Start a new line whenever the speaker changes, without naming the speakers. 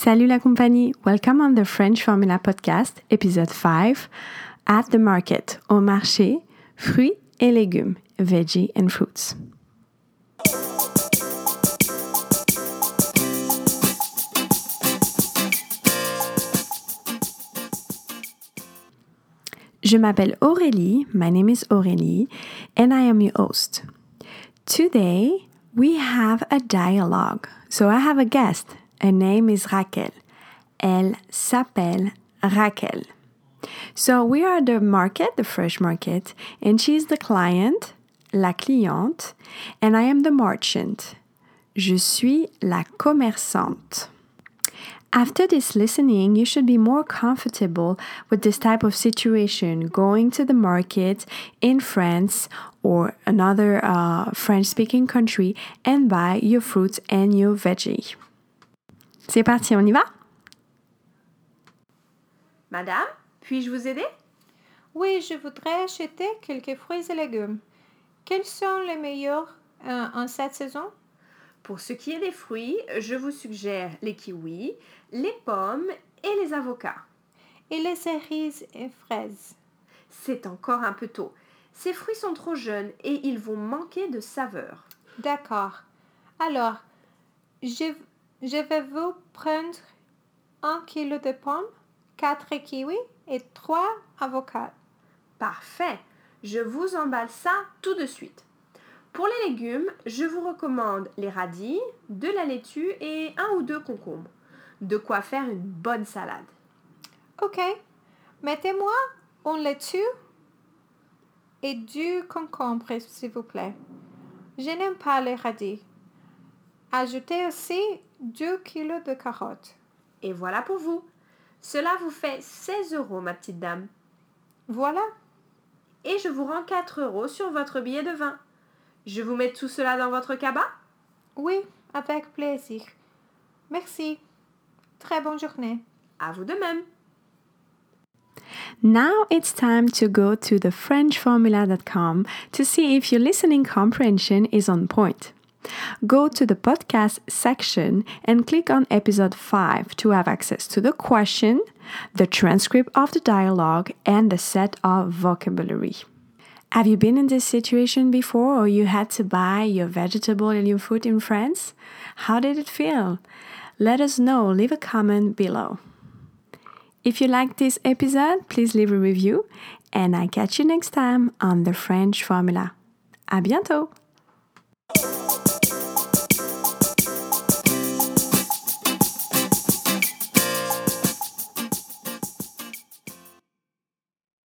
Salut la compagnie, welcome on the French Formula Podcast, épisode 5, At the Market, au marché, fruits et légumes, veggie and fruits. Je m'appelle Aurélie, my name is Aurélie, and I am your host. Today we have a dialogue. So I have a guest. Her name is Raquel. Elle s'appelle Raquel. So we are the market, the fresh market, and she's the client, la cliente, and I am the merchant. Je suis la commerçante. After this listening, you should be more comfortable with this type of situation going to the market in France or another uh, French speaking country and buy your fruits and your veggie. C'est parti, on y va?
Madame, puis-je vous aider?
Oui, je voudrais acheter quelques fruits et légumes. Quels sont les meilleurs euh, en cette saison?
Pour ce qui est des fruits, je vous suggère les kiwis, les pommes et les avocats.
Et les cerises et fraises?
C'est encore un peu tôt. Ces fruits sont trop jeunes et ils vont manquer de saveur.
D'accord. Alors, je, je vais vous prendre un kilo de pommes, quatre kiwis et trois avocats.
Parfait. Je vous emballe ça tout de suite. Pour les légumes, je vous recommande les radis, de la laitue et un ou deux concombres. De quoi faire une bonne salade.
Ok. Mettez-moi une laitue et du concombre, s'il vous plaît. Je n'aime pas les radis. Ajoutez aussi 2 kilos de carottes.
Et voilà pour vous. Cela vous fait 16 euros, ma petite dame.
Voilà.
Et je vous rends 4 euros sur votre billet de vin. Je vous mets tout cela dans votre cabas?
Oui, avec plaisir. Merci. Très bonne journée.
À vous de même.
Now it's time to go to the FrenchFormula.com to see if your listening comprehension is on point. Go to the podcast section and click on episode 5 to have access to the question, the transcript of the dialogue, and the set of vocabulary. Have you been in this situation before or you had to buy your vegetable and your fruit in France? How did it feel? Let us know, leave a comment below. If you liked this episode, please leave a review and I catch you next time on the French Formula. À bientôt!